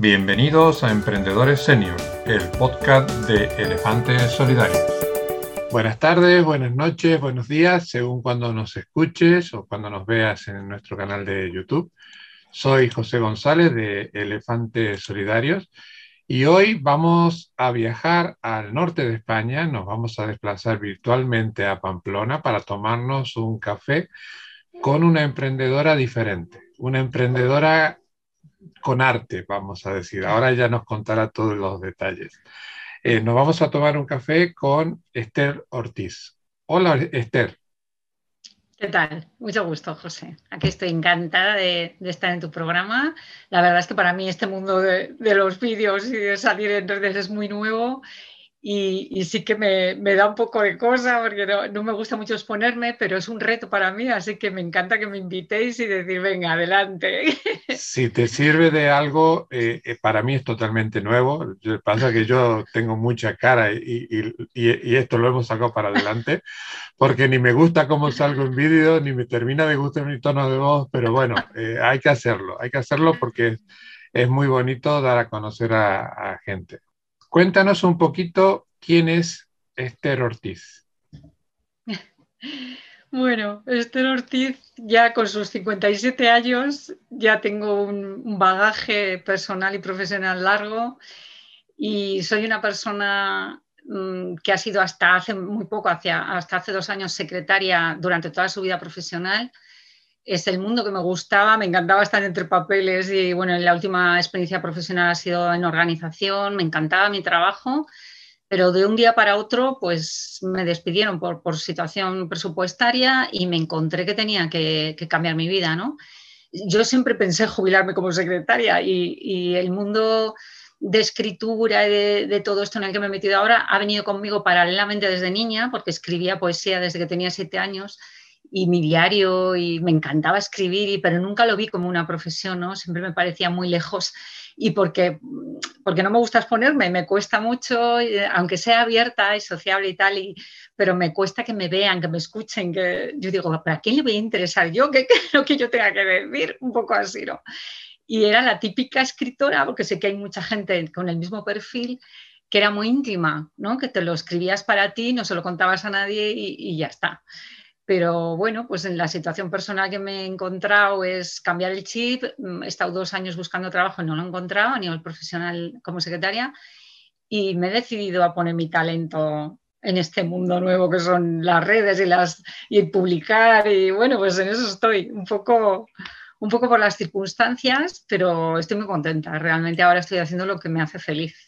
Bienvenidos a Emprendedores Senior, el podcast de Elefantes Solidarios. Buenas tardes, buenas noches, buenos días, según cuando nos escuches o cuando nos veas en nuestro canal de YouTube. Soy José González de Elefantes Solidarios y hoy vamos a viajar al norte de España, nos vamos a desplazar virtualmente a Pamplona para tomarnos un café con una emprendedora diferente, una emprendedora con arte, vamos a decir. Ahora ya nos contará todos los detalles. Eh, nos vamos a tomar un café con Esther Ortiz. Hola, Esther. ¿Qué tal? Mucho gusto, José. Aquí estoy encantada de, estar en tu programa. La verdad es que para mí este mundo de, de los vídeos y de salir en redes es muy nuevo y, sí que me, da un poco de cosa porque no, me gusta mucho exponerme, pero es un reto para mí, así que me encanta que me invitéis y decir, venga, adelante. Si te sirve de algo, eh, eh, para mí es totalmente nuevo. Pasa que yo tengo mucha cara y, y, esto lo hemos sacado para adelante, porque ni me gusta cómo salgo en vídeo, ni me termina de gustar mi tono de voz, pero bueno, eh, hay que hacerlo, hay que hacerlo porque es muy bonito dar a conocer a, a gente. Cuéntanos un poquito quién es Esther Ortiz. Bueno, Esther Ortiz ya con sus 57 años ya tengo un, bagaje personal y profesional largo y soy una persona mm, que ha sido hasta hace muy poco, hasta hace dos años secretaria durante toda su vida profesional es el mundo que me gustaba, me encantaba estar entre papeles y bueno, la última experiencia profesional ha sido en organización, me encantaba mi trabajo, pero de un día para otro pues me despidieron por, por situación presupuestaria y me encontré que tenía que, cambiar mi vida, ¿no? Yo siempre pensé jubilarme como secretaria y, el mundo de escritura y de, de, todo esto en el que me he metido ahora ha venido conmigo paralelamente desde niña, porque escribía poesía desde que tenía siete años y mi diario y me encantaba escribir, pero nunca lo vi como una profesión, ¿no? Siempre me parecía muy lejos y porque, porque no me gusta exponerme, me cuesta mucho, aunque sea abierta y sociable y tal, y, pero me cuesta que me vean, que me escuchen, que yo digo, ¿para quién le voy a interesar yo? ¿Qué, es lo que yo tenga que decir? Un poco así, ¿no? Y era la típica escritora, porque sé que hay mucha gente con el mismo perfil, que era muy íntima, ¿no? Que te lo escribías para ti, no se lo contabas a nadie y, y ya está. Pero bueno, pues en la situación personal que me he encontrado es cambiar el chip. Mm, he estado dos años buscando trabajo y no lo he encontrado a nivel profesional como secretaria y me he decidido a poner mi talento en este mundo nuevo que son las redes y, las, y publicar y bueno, pues en eso estoy un poco, un poco por las circunstancias, pero estoy muy contenta. Realmente ahora estoy haciendo lo que me hace feliz.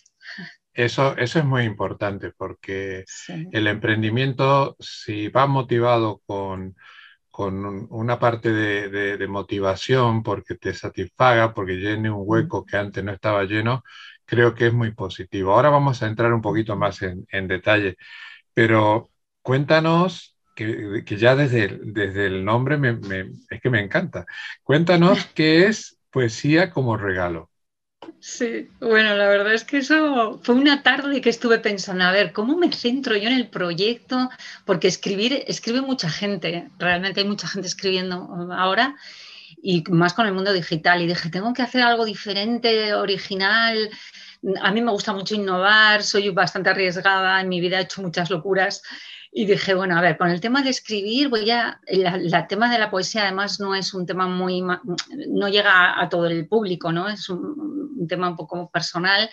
Eso, eso es muy importante porque el emprendimiento, si va motivado con, con una parte de, motivación porque te satisfaga, porque llene un hueco que antes no estaba lleno, creo que es muy positivo. Ahora vamos a entrar un poquito más en, detalle, pero cuéntanos, que, ya desde, desde el nombre es que me encanta, cuéntanos qué es poesía como regalo. Sí, bueno, la verdad es que eso fue una tarde que estuve pensando, a ver, ¿cómo me centro yo en el proyecto? Porque escribir, escribe mucha gente, realmente hay mucha gente escribiendo ahora y más con el mundo digital. Y dije, tengo que hacer algo diferente, original. A mí me gusta mucho innovar, soy bastante arriesgada, en mi vida he hecho muchas locuras y dije, bueno, a ver, con el tema de escribir, voy a. El tema de la poesía, además, no es un tema muy. no llega a, todo el público, ¿no? Es un, tema un poco personal,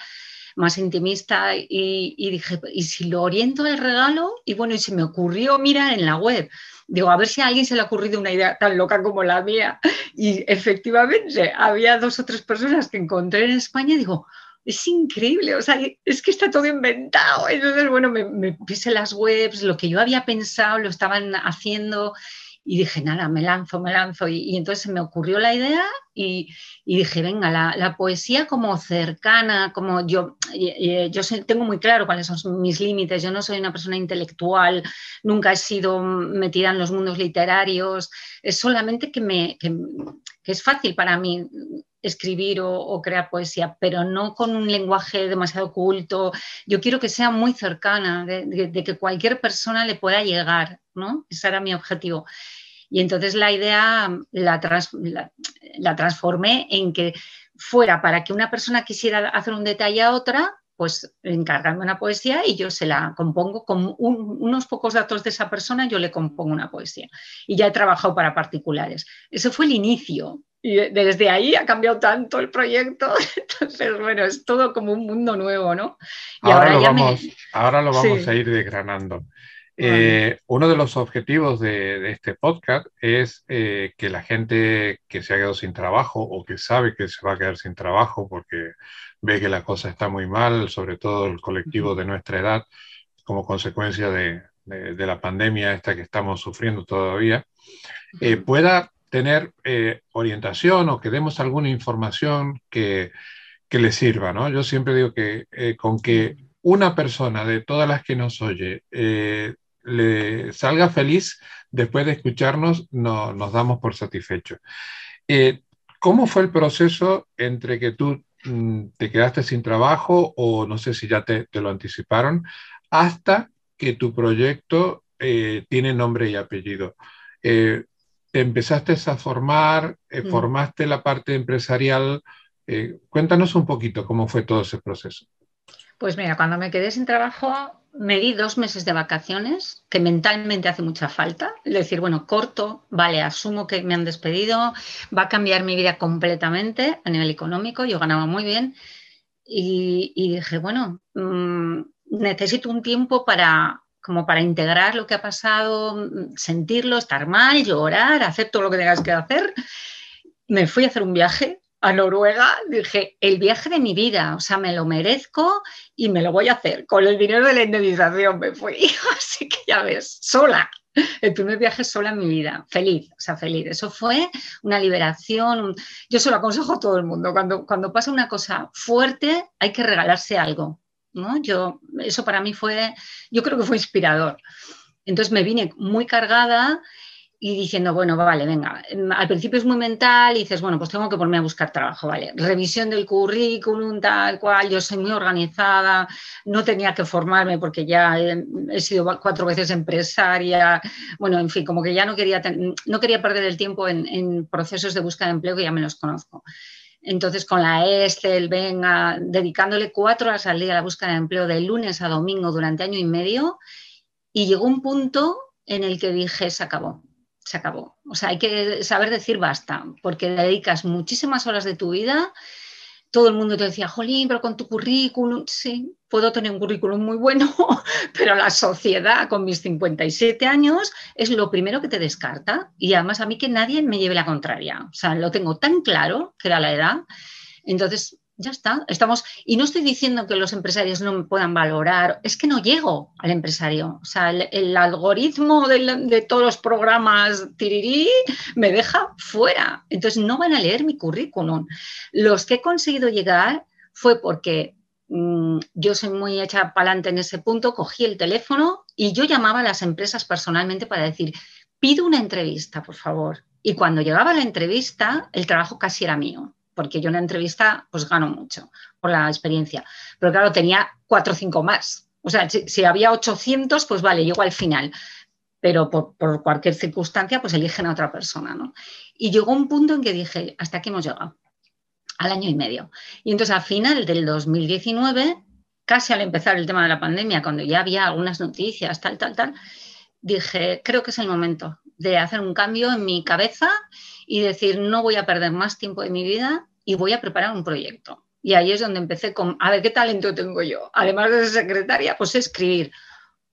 más intimista. Y, dije, ¿y si lo oriento al regalo? Y bueno, y se me ocurrió mirar en la web. Digo, a ver si a alguien se le ha ocurrido una idea tan loca como la mía. Y efectivamente, había dos o tres personas que encontré en España y digo, es increíble, o sea, es que está todo inventado. Entonces, bueno, me, puse las webs, lo que yo había pensado lo estaban haciendo y dije, nada, me lanzo, me lanzo. Y, entonces me ocurrió la idea y, dije, venga, la, poesía como cercana, como yo, yo tengo muy claro cuáles son mis límites, yo no soy una persona intelectual, nunca he sido metida en los mundos literarios, es solamente que, me, que es fácil para mí escribir o, crear poesía, pero no con un lenguaje demasiado culto. Yo quiero que sea muy cercana, de, que cualquier persona le pueda llegar, ¿no? Ese era mi objetivo. Y entonces la idea la, transformé en que fuera para que una persona quisiera hacer un detalle a otra, pues encargarme una poesía y yo se la compongo con unos pocos datos de esa persona, yo le compongo una poesía. Y ya he trabajado para particulares. Ese fue el inicio. Y desde ahí ha cambiado tanto el proyecto. Entonces, bueno, es todo como un mundo nuevo, ¿no? Y ahora, lo vamos, ahora lo vamos a ir desgranando. Eh, uno de los objetivos de, este podcast es eh, que la gente que se ha quedado sin trabajo o que sabe que se va a quedar sin trabajo porque ve que la cosa está muy mal, sobre todo el colectivo de nuestra edad, como consecuencia de, la pandemia esta que estamos sufriendo todavía, eh, pueda tener orientación o que demos alguna información que, que le sirva. ¿no? Yo siempre digo que con que una persona de todas las que nos oye le salga feliz después de escucharnos, no, nos damos por satisfechos. Eh, ¿Cómo fue el proceso entre que tú mm, te quedaste sin trabajo o no sé si ya te, lo anticiparon, hasta que tu proyecto eh, tiene nombre y apellido? Eh, ¿Te empezaste a formar? Mm. ¿Formaste la parte empresarial? cuéntanos un poquito cómo fue todo ese proceso. Pues mira, cuando me quedé sin trabajo, me di dos meses de vacaciones, que mentalmente hace mucha falta. Es decir, bueno, corto, vale, asumo que me han despedido, va a cambiar mi vida completamente a nivel económico, yo ganaba muy bien. Y, dije, bueno, mm, necesito un tiempo para como para integrar lo que ha pasado, sentirlo, estar mal, llorar, hacer todo lo que tengas que hacer. Me fui a hacer un viaje a Noruega, dije, el viaje de mi vida, o sea, me lo merezco y me lo voy a hacer. Con el dinero de la indemnización me fui, así que ya ves, sola. El primer viaje sola en mi vida, feliz, o sea, feliz. Eso fue una liberación. Yo se lo aconsejo a todo el mundo. Cuando, cuando pasa una cosa fuerte, hay que regalarse algo. ¿No? Yo, eso para mí fue, yo creo que fue inspirador. Entonces me vine muy cargada y diciendo, bueno, vale, venga, em, al principio es muy mental y dices, bueno, pues tengo que ponerme a buscar trabajo, vale, revisión del currículum, tal cual, yo soy muy organizada, no tenía que formarme porque ya he, sido cuatro veces empresaria, bueno, en fin, como que ya no quería, no quería perder el tiempo en, en procesos de búsqueda de empleo que ya me los conozco. Entonces, con la Excel, venga, dedicándole cuatro horas al día a la búsqueda de empleo de lunes a domingo durante año y medio, y llegó un punto en el que dije, se acabó se acabó. O sea, hay que saber decir basta, porque dedicas muchísimas horas de tu vida. Todo el mundo te decía, jolín, pero con tu currículum, sí, puedo tener un currículum muy bueno, pero la sociedad con mis 57 años es lo primero que te descarta. Y además a mí que nadie me lleve la contraria. O sea, lo tengo tan claro que era la edad. Entonces, ya está, estamos, y no estoy diciendo que los empresarios no me puedan valorar, es que no llego al empresario. O sea, el, algoritmo de, todos los programas tirirí me deja fuera. Entonces no van a leer mi currículum. Los que he conseguido llegar fue porque mm, yo soy muy hecha para adelante en ese punto, cogí el teléfono y yo llamaba a las empresas personalmente para decir, pido una entrevista, por favor. Y cuando llegaba la entrevista, el trabajo casi era mío porque yo en la entrevista pues gano mucho por la experiencia. Pero claro, tenía cuatro o cinco más. O sea, si, había 800, pues vale, llego al final. Pero por, cualquier circunstancia, pues eligen a otra persona, ¿no? Y llegó un punto en que dije, hasta aquí hemos llegado, al año y medio. Y entonces, al final del 2019, casi al empezar el tema de la pandemia, cuando ya había algunas noticias, tal, tal, tal, dije, creo que es el momento de hacer un cambio en mi cabeza y decir, no voy a perder más tiempo de mi vida y voy a preparar un proyecto. Y ahí es donde empecé con, a ver, ¿qué talento tengo yo? Además de ser secretaria, pues escribir.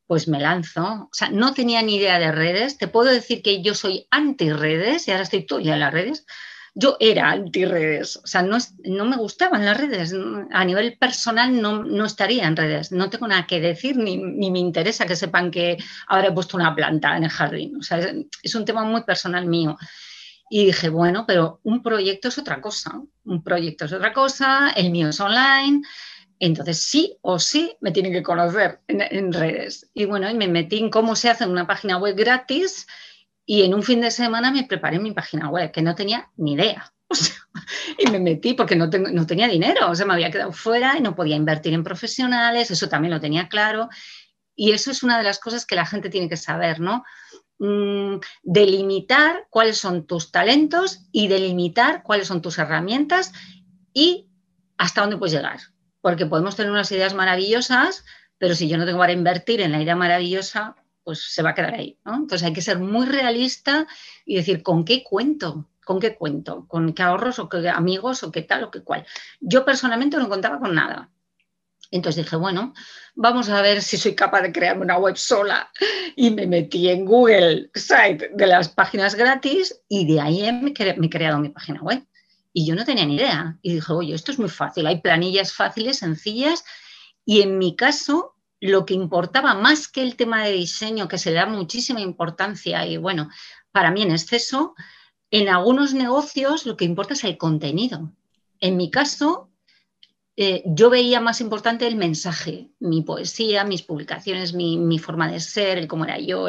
Pues me lanzo. O sea, no tenía ni idea de redes. Te puedo decir que yo soy anti redes y ahora estoy todo ya en las redes. Yo era anti redes. O sea, no, no me gustaban las redes. A nivel personal no, no estaría en redes. No tengo nada que decir ni, ni, me interesa que sepan que ahora he puesto una planta en el jardín. O sea, es, es un tema muy personal mío. Y dije, bueno, pero un proyecto es otra cosa, un proyecto es otra cosa, el mío es online, entonces sí o sí me tienen que conocer en, redes. Y bueno, y me metí en cómo se hace una página web gratis y en un fin de semana me preparé mi página web, que no tenía ni idea. y me metí porque no, tengo, no tenía dinero, o sea, me había quedado fuera y no podía invertir en profesionales, eso también lo tenía claro. Y eso es una de las cosas que la gente tiene que saber, ¿no? Mm, delimitar cuáles son tus talentos y delimitar cuáles son tus herramientas y hasta dónde puedes llegar. Porque podemos tener unas ideas maravillosas, pero si yo no tengo para invertir en la idea maravillosa, pues se va a quedar ahí. Entonces hay que ser muy realista y decir, ¿con qué cuento? ¿Con qué cuento? ¿Con qué ahorros o qué amigos o qué tal o qué cual? Yo personalmente no contaba con nada. Entonces dije, bueno, vamos a ver si soy capaz de crearme una web sola. Y me metí en Google Site de las páginas gratis y de ahí me, he creado mi página web. Y yo no tenía ni idea. Y dije, oye, esto es muy fácil. Hay planillas fáciles, sencillas. Y en mi caso, lo que importaba más que el tema de diseño, que se le da muchísima importancia y bueno, para mí en exceso, en algunos negocios lo que importa es el contenido. En mi caso, eh, yo veía más importante el mensaje, mi poesía, mis publicaciones, mi, forma de ser, el cómo era yo,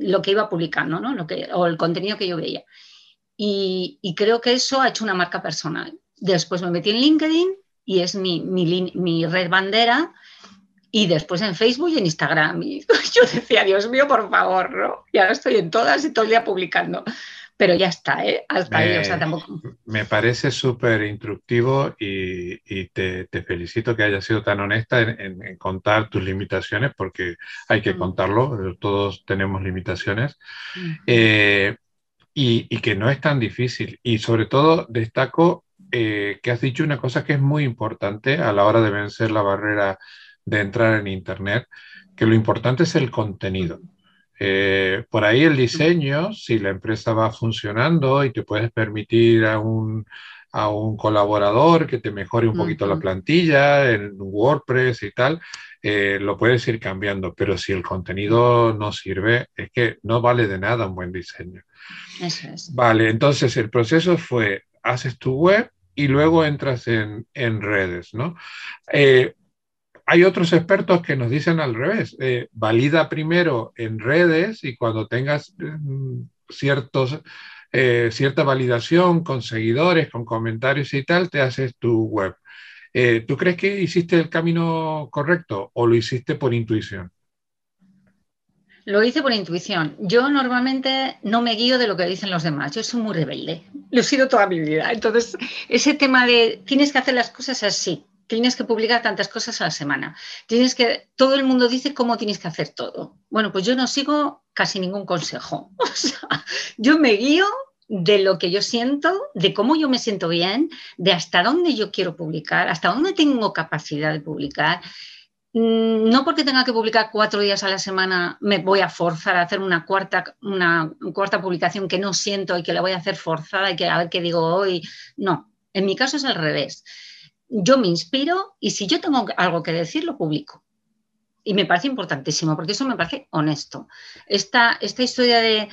lo que iba publicando, ¿no? lo que, o el contenido que yo veía. Y, creo que eso ha hecho una marca personal. Después me metí en LinkedIn y es mi, mi red bandera. Y después en Facebook y en Instagram. Y yo decía, Dios mío, por favor, ¿no? Y ahora estoy en todas y todo el día publicando pero ya está, ¿eh? Hasta me, ahí, o sea, tampoco. Me parece súper instructivo y, te, felicito que hayas sido tan honesta en, contar tus limitaciones, porque hay que mm. contarlo, todos tenemos limitaciones, eh, y, que no es tan difícil. Y sobre todo destaco eh, que has dicho una cosa que es muy importante a la hora de vencer la barrera de entrar en Internet, que lo importante es el contenido. Eh, por ahí el diseño, si la empresa va funcionando y te puedes permitir a un, a un colaborador que te mejore un poquito la plantilla en WordPress y tal, eh, lo puedes ir cambiando, pero si el contenido no sirve, es que no vale de nada un buen diseño. Eso es. Vale, entonces el proceso fue, haces tu web y luego entras en, en redes, ¿no? Eh, hay otros expertos que nos dicen al revés, eh, valida primero en redes y cuando tengas mm, eh, cierta validación con seguidores, con comentarios y tal, te haces tu web. Eh, ¿Tú crees que hiciste el camino correcto o lo hiciste por intuición? Lo hice por intuición. Yo normalmente no me guío de lo que dicen los demás. Yo soy muy rebelde. Lo he sido toda mi vida. Entonces, ese tema de tienes que hacer las cosas así tienes que publicar tantas cosas a la semana. Tienes que, todo el mundo dice cómo tienes que hacer todo. Bueno, pues yo no sigo casi ningún consejo. O sea, yo me guío de lo que yo siento, de cómo yo me siento bien, de hasta dónde yo quiero publicar, hasta dónde tengo capacidad de publicar. Mm, no porque tenga que publicar cuatro días a la semana me voy a forzar a hacer una cuarta, una cuarta publicación que no siento y que la voy a hacer forzada y que a ver qué digo hoy. No, en mi caso es al revés yo me inspiro y si yo tengo algo que decir, lo publico. Y me parece importantísimo, porque eso me parece honesto. Esta, esta historia de,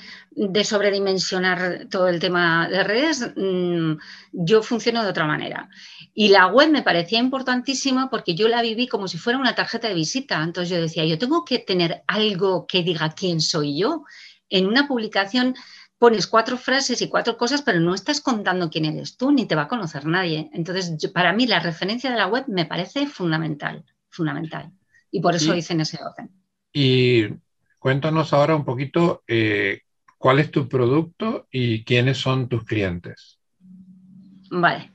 sobredimensionar todo el tema de redes, mm, yo funciono de otra manera. Y la web me parecía importantísima porque yo la viví como si fuera una tarjeta de visita. Entonces yo decía, yo tengo que tener algo que diga quién soy yo. En una publicación pones cuatro frases y cuatro cosas, pero no estás contando quién eres tú, ni te va a conocer nadie. Entonces, para mí la referencia de la web me parece fundamental, fundamental. Y por eso hice en ese orden. Y cuéntanos ahora un poquito eh, cuál es tu producto y quiénes son tus clientes. Vale.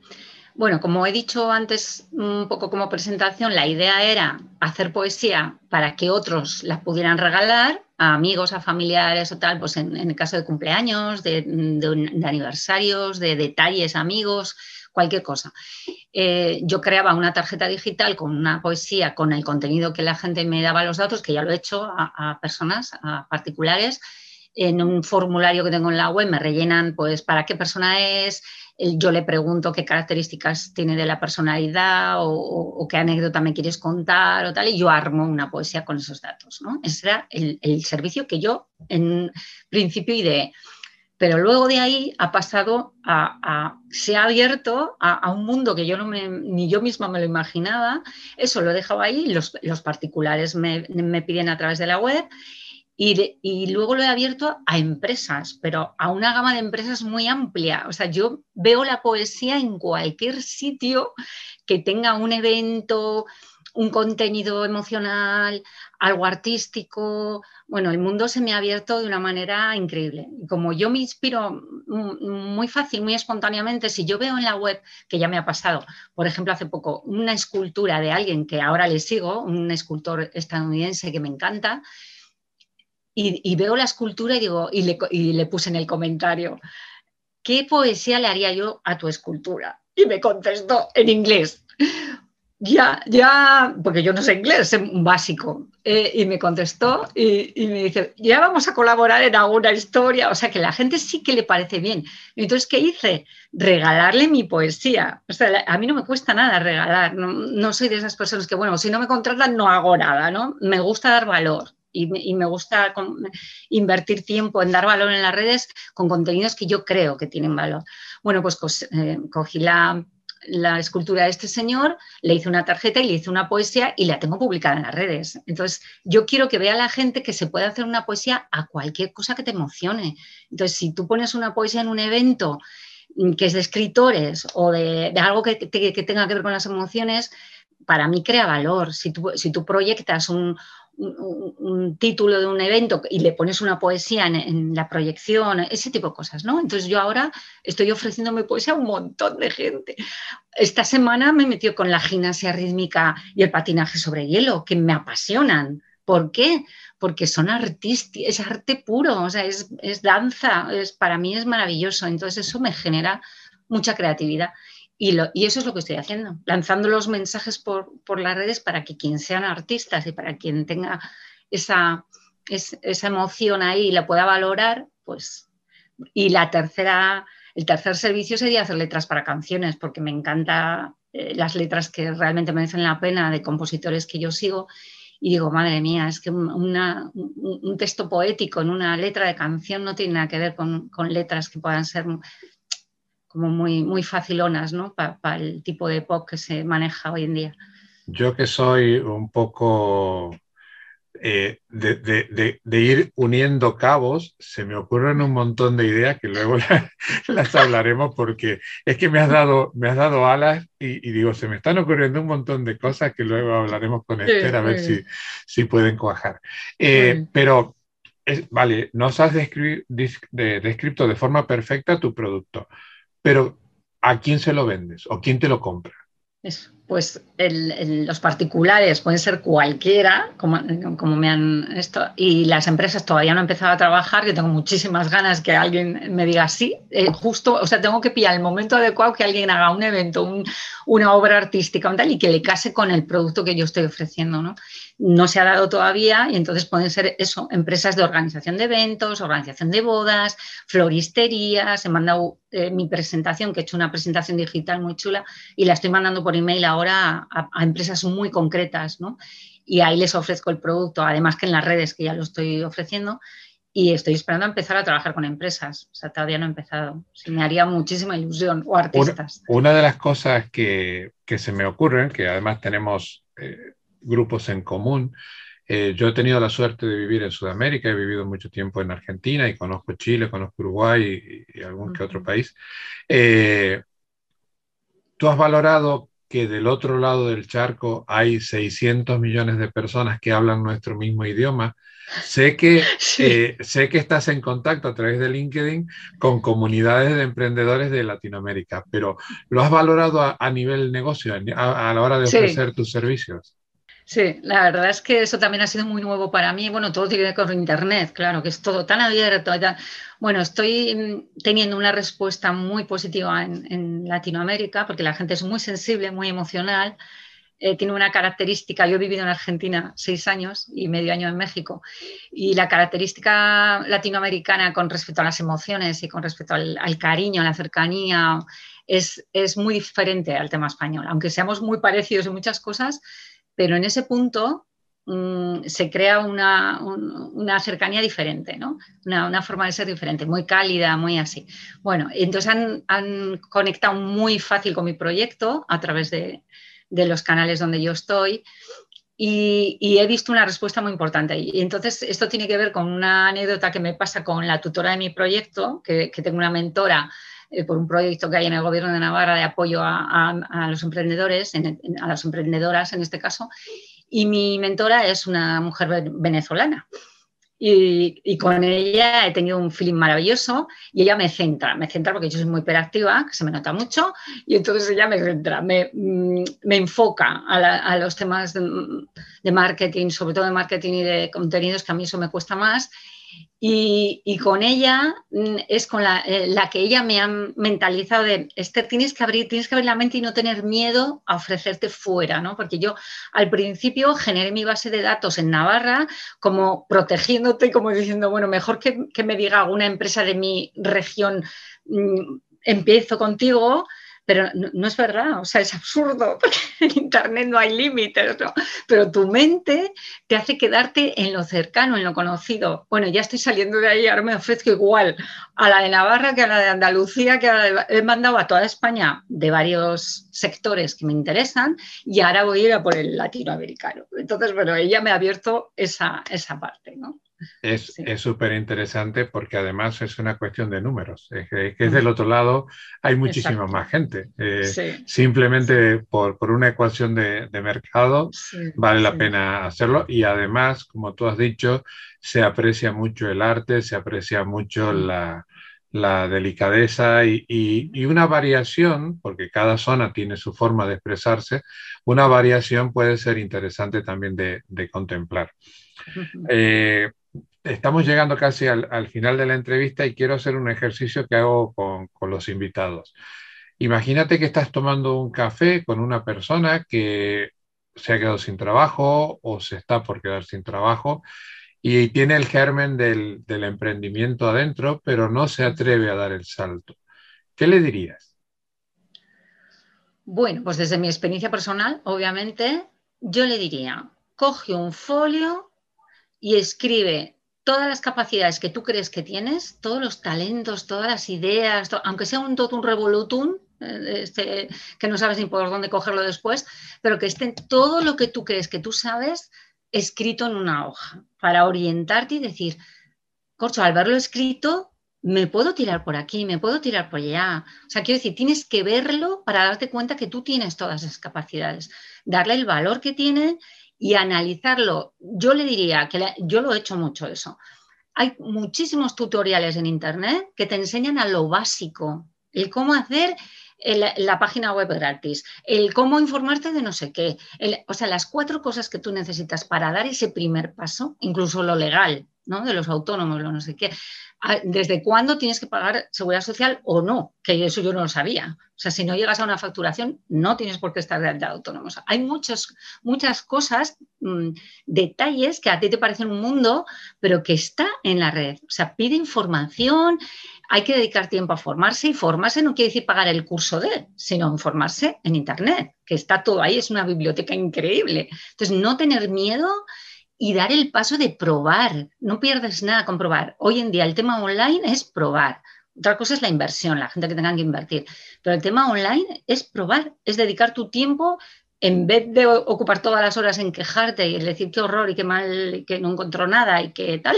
Bueno, como he dicho antes, un poco como presentación, la idea era hacer poesía para que otros la pudieran regalar a amigos, a familiares o tal, pues en, el caso de cumpleaños, de, aniversarios, de detalles, amigos, cualquier cosa. Eh, yo creaba una tarjeta digital con una poesía, con el contenido que la gente me daba los datos, que ya lo he hecho a, a personas, a particulares, en un formulario que tengo en la web me rellenan pues para qué persona es, yo le pregunto qué características tiene de la personalidad o, qué anécdota me quieres contar o tal, y yo armo una poesía con esos datos. ¿no? Ese era el, servicio que yo en principio ideé. Pero luego de ahí ha pasado a, se ha abierto a, un mundo que yo no me, ni yo misma me lo imaginaba. Eso lo he dejado ahí, los, los particulares me, me piden a través de la web y, luego lo he abierto a empresas, pero a una gama de empresas muy amplia. O sea, yo veo la poesía en cualquier sitio que tenga un evento un contenido emocional, algo artístico. Bueno, el mundo se me ha abierto de una manera increíble. como yo me inspiro muy fácil, muy espontáneamente, si yo veo en la web, que ya me ha pasado, por ejemplo, hace poco, una escultura de alguien que ahora le sigo, un escultor estadounidense que me encanta, y, veo la escultura y digo, y le, puse en el comentario, ¿qué poesía le haría yo a tu escultura? Y me contestó en inglés ya, ya, porque yo no sé inglés, un básico. Eh, y me contestó y, me dice, ya vamos a colaborar en alguna historia. O sea, que la gente sí que le parece bien. Entonces, ¿qué hice? Regalarle mi poesía. A mí no me cuesta nada regalar. No, soy de esas personas que, bueno, si no me contratan, no hago nada, ¿no? Me gusta dar valor. Y, me gusta invertir tiempo en dar valor en las redes con contenidos que yo creo que tienen valor. Bueno, pues eh, cogí la, escultura de este señor, le hice una tarjeta y le hice una poesía y la tengo publicada en las redes. Entonces, yo quiero que vea la gente que se puede hacer una poesía a cualquier cosa que te emocione. Entonces, si tú pones una poesía en un evento que es de escritores o de, algo que, tenga que ver con las emociones, para mí crea valor. Si si tú proyectas un, un, título de un evento y le pones una poesía en, la proyección, ese tipo de cosas, ¿no? Entonces yo ahora estoy ofreciendo mi poesía a un montón de gente. Esta semana me metió con la gimnasia rítmica y el patinaje sobre hielo, que me apasionan. ¿Por qué? Porque son artísticos, es arte puro, o sea, es, danza, es, para mí es maravilloso. Entonces eso me genera mucha creatividad. Y, eso es lo que estoy haciendo, lanzando los mensajes por, las redes para que quien sean artistas y para quien tenga esa, esa emoción ahí y la pueda valorar, pues. Y la tercera, el tercer servicio sería hacer letras para canciones, porque me encanta eh, las letras que realmente merecen la pena de compositores que yo sigo. Y digo, madre mía, es que un, texto poético en una letra de canción no tiene nada que ver con, con letras que puedan ser como muy, muy facilonas ¿no? para el tipo de pop que se maneja hoy en día. Yo que soy un poco eh, de, ir uniendo cabos, se me ocurren un montón de ideas que luego las, hablaremos porque es que me has dado, me has dado alas y, digo, se me están ocurriendo un montón de cosas que luego hablaremos con Esther a ver si, si, pueden cuajar. Eh, pero, vale, nos has descrito de forma perfecta tu producto pero ¿a quién se lo vendes o quién te lo compra? pues los particulares pueden ser cualquiera, como, me han esto, y las empresas todavía no han empezado a trabajar, que tengo muchísimas ganas que alguien me diga sí, eh, justo, o sea, tengo que pillar el momento adecuado que alguien haga un evento, una obra artística un tal, y que le case con el producto que yo estoy ofreciendo, ¿no? No se ha dado todavía y entonces pueden ser eso, empresas de organización de eventos, organización de bodas, floristerías. He mandado eh, mi presentación, que he hecho una presentación digital muy chula y la estoy mandando por email ahora a, empresas muy concretas, ¿no? Y ahí les ofrezco el producto, además que en las redes que ya lo estoy ofreciendo. Y estoy esperando a empezar a trabajar con empresas. O sea, todavía no he empezado. me haría muchísima ilusión. O artistas. Una, de las cosas que, se me ocurren, que además tenemos eh, grupos en común. Eh, yo he tenido la suerte de vivir en Sudamérica, he vivido mucho tiempo en Argentina y conozco Chile, conozco Uruguay y, algún que otro país. Eh, ¿Tú has valorado que del otro lado del charco hay 600 millones de personas que hablan nuestro mismo idioma? Sé que, eh, sé que estás en contacto a través de LinkedIn con comunidades de emprendedores de Latinoamérica, pero ¿lo has valorado a, nivel negocio, a, la hora de ofrecer tus servicios? Sí, la verdad es que eso también ha sido muy nuevo para mí. Bueno, todo tiene que ver con Internet, claro, que es todo tan abierto. Bueno, estoy mm, teniendo una respuesta muy positiva en, Latinoamérica porque la gente es muy sensible, muy emocional. Eh, tiene una característica, yo he vivido en Argentina seis años y medio año en México, y la característica latinoamericana con respecto a las emociones y con respecto al, al cariño, a la cercanía, es, es muy diferente al tema español. Aunque seamos muy parecidos en muchas cosas, pero en ese punto mm, se crea una, cercanía diferente, ¿no? Una, forma de ser diferente, muy cálida, muy así. Bueno, entonces han, conectado muy fácil con mi proyecto a través de, los canales donde yo estoy y, he visto una respuesta muy importante. Y entonces esto tiene que ver con una anécdota que me pasa con la tutora de mi proyecto, que, tengo una mentora eh, por un proyecto que hay en el gobierno de Navarra de apoyo a, los emprendedores, a las emprendedoras en este caso, y mi mentora es una mujer venezolana. Y, con ella he tenido un feeling maravilloso y ella me centra, me centra porque yo soy muy hiperactiva, que se me nota mucho, y entonces ella me centra, me, mm, enfoca a, los temas de, marketing, sobre todo de marketing y de contenidos, que a mí eso me cuesta más, y, con ella mm, es con eh, la, que ella me ha mentalizado de, Esther, tienes que abrir, tienes que abrir la mente y no tener miedo a ofrecerte fuera, ¿no? Porque yo al principio generé mi base de datos en Navarra como protegiéndote, como diciendo, bueno, mejor que, que me diga alguna empresa de mi región, mm, empiezo contigo, pero no, es verdad, o sea, es absurdo, porque en Internet no hay límites, ¿no? pero tu mente te hace quedarte en lo cercano, en lo conocido. Bueno, ya estoy saliendo de ahí, ahora me ofrezco igual a la de Navarra que a la de Andalucía, que he mandado a toda España de varios sectores que me interesan y ahora voy a ir a por el latinoamericano. Entonces, bueno, ella me ha abierto esa, esa parte, ¿no? Es súper interesante porque además es una cuestión de números. Es que, es del otro lado hay muchísima más gente. Eh, simplemente por, una ecuación de, mercado vale la pena hacerlo y además, como tú has dicho, se aprecia mucho el arte, se aprecia mucho la, delicadeza y, una variación, porque cada zona tiene su forma de expresarse, una variación puede ser interesante también de, contemplar. Eh, estamos llegando casi al, final de la entrevista y quiero hacer un ejercicio que hago con, los invitados. Imagínate que estás tomando un café con una persona que se ha quedado sin trabajo o se está por quedar sin trabajo y tiene el germen del, emprendimiento adentro, pero no se atreve a dar el salto. ¿Qué le dirías? Bueno, pues desde mi experiencia personal, obviamente, yo le diría, coge un folio y escribe todas las capacidades que tú crees que tienes, todos los talentos, todas las ideas, aunque sea un totum revolutum, eh, este, que no sabes ni por dónde cogerlo después, pero que esté todo lo que tú crees que tú sabes escrito en una hoja para orientarte y decir, corcho, al verlo escrito, me puedo tirar por aquí, me puedo tirar por allá. O sea, quiero decir, tienes que verlo para darte cuenta que tú tienes todas esas capacidades, darle el valor que tiene y analizarlo. Yo le diría que yo lo he hecho mucho eso. Hay muchísimos tutoriales en Internet que te enseñan a lo básico, el cómo hacer la página web gratis, el cómo informarte de no sé qué, o sea, las cuatro cosas que tú necesitas para dar ese primer paso, incluso lo legal, ¿no? De los autónomos, no sé qué. ¿Desde cuándo tienes que pagar seguridad social o no? Que eso yo no lo sabía. O sea, si no llegas a una facturación, no tienes por qué estar de autónomo. hay muchos, muchas cosas, mm, detalles que a ti te parecen un mundo, pero que está en la red. O sea, pide información, hay que dedicar tiempo a formarse y formarse no quiere decir pagar el curso de, sino informarse en Internet, que está todo ahí, es una biblioteca increíble. Entonces, no tener miedo y dar el paso de probar. No pierdes nada con probar. Hoy en día el tema online es probar. Otra cosa es la inversión, la gente que tenga que invertir. Pero el tema online es probar, es dedicar tu tiempo en vez de ocupar todas las horas en quejarte y decir qué horror y qué mal, que no encontró nada y qué tal,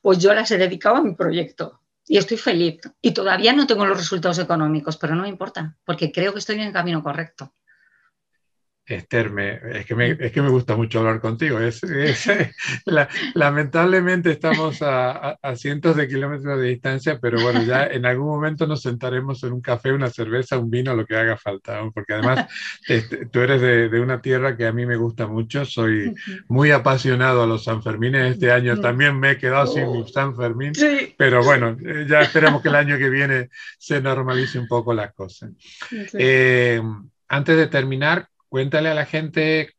pues yo las he dedicado a mi proyecto y estoy feliz. Y todavía no tengo los resultados económicos, pero no me importa, porque creo que estoy en el camino correcto. Esther, es, que me, es que me gusta mucho hablar contigo. Es, lamentablemente estamos a, cientos de kilómetros de distancia, pero bueno, ya en algún momento nos sentaremos en un café, una cerveza, un vino, lo que haga falta, porque además este, tú eres de, una tierra que a mí me gusta mucho, soy muy apasionado a los Sanfermines. Este año también me he quedado sin mi San Fermín, pero bueno, eh, ya esperamos que el año que viene se normalice un poco las cosas. Eh, antes de terminar, Cuéntale a la gente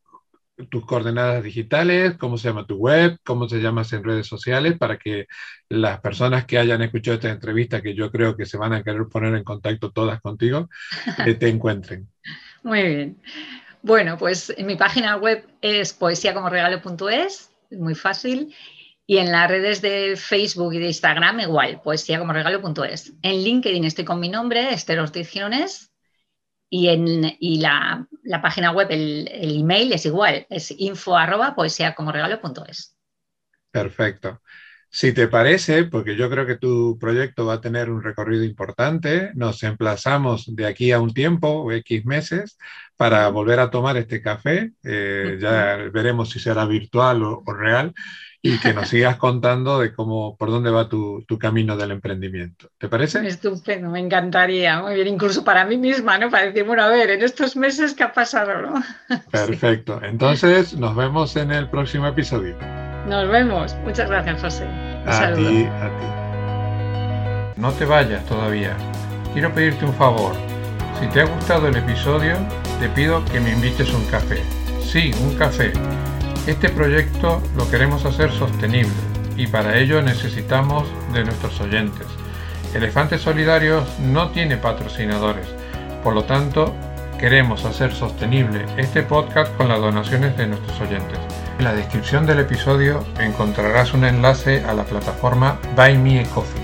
tus coordenadas digitales, cómo se llama tu web, cómo se llamas en redes sociales, para que las personas que hayan escuchado esta entrevista, que yo creo que se van a querer poner en contacto todas contigo, eh, te encuentren. Muy bien. Bueno, pues mi página web es poesiacomorregalo.es, muy fácil. Y en las redes de Facebook y de Instagram igual, poesiacomorregalo.es. En LinkedIn estoy con mi nombre, Esther Ortiz y, en, la, página web, el, email es igual, es info arroba poesía como regalo Perfecto. Si te parece, porque yo creo que tu proyecto va a tener un recorrido importante, nos emplazamos de aquí a un tiempo, o X meses, para volver a tomar este café. Eh, ya veremos si será virtual o, real y que nos sigas contando de cómo, por dónde va tu, tu, camino del emprendimiento. ¿Te parece? Estupendo, me encantaría. Muy bien, incluso para mí misma, ¿no? Para decir, bueno, a ver, en estos meses, ¿qué ha pasado? ¿no? Perfecto. Entonces, nos vemos en el próximo episodio. Nos vemos. Muchas gracias, José. a ti, a ti. No te vayas todavía. Quiero pedirte un favor. Si te ha gustado el episodio, te pido que me invites un café. Sí, un café. Este proyecto lo queremos hacer sostenible y para ello necesitamos de nuestros oyentes. Elefantes Solidarios no tiene patrocinadores, por lo tanto queremos hacer sostenible este podcast con las donaciones de nuestros oyentes. En la descripción del episodio encontrarás un enlace a la plataforma Buy Me a Coffee.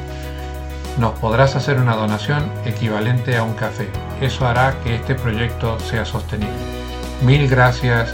Nos podrás hacer una donación equivalente a un café. Eso hará que este proyecto sea sostenible. Mil gracias,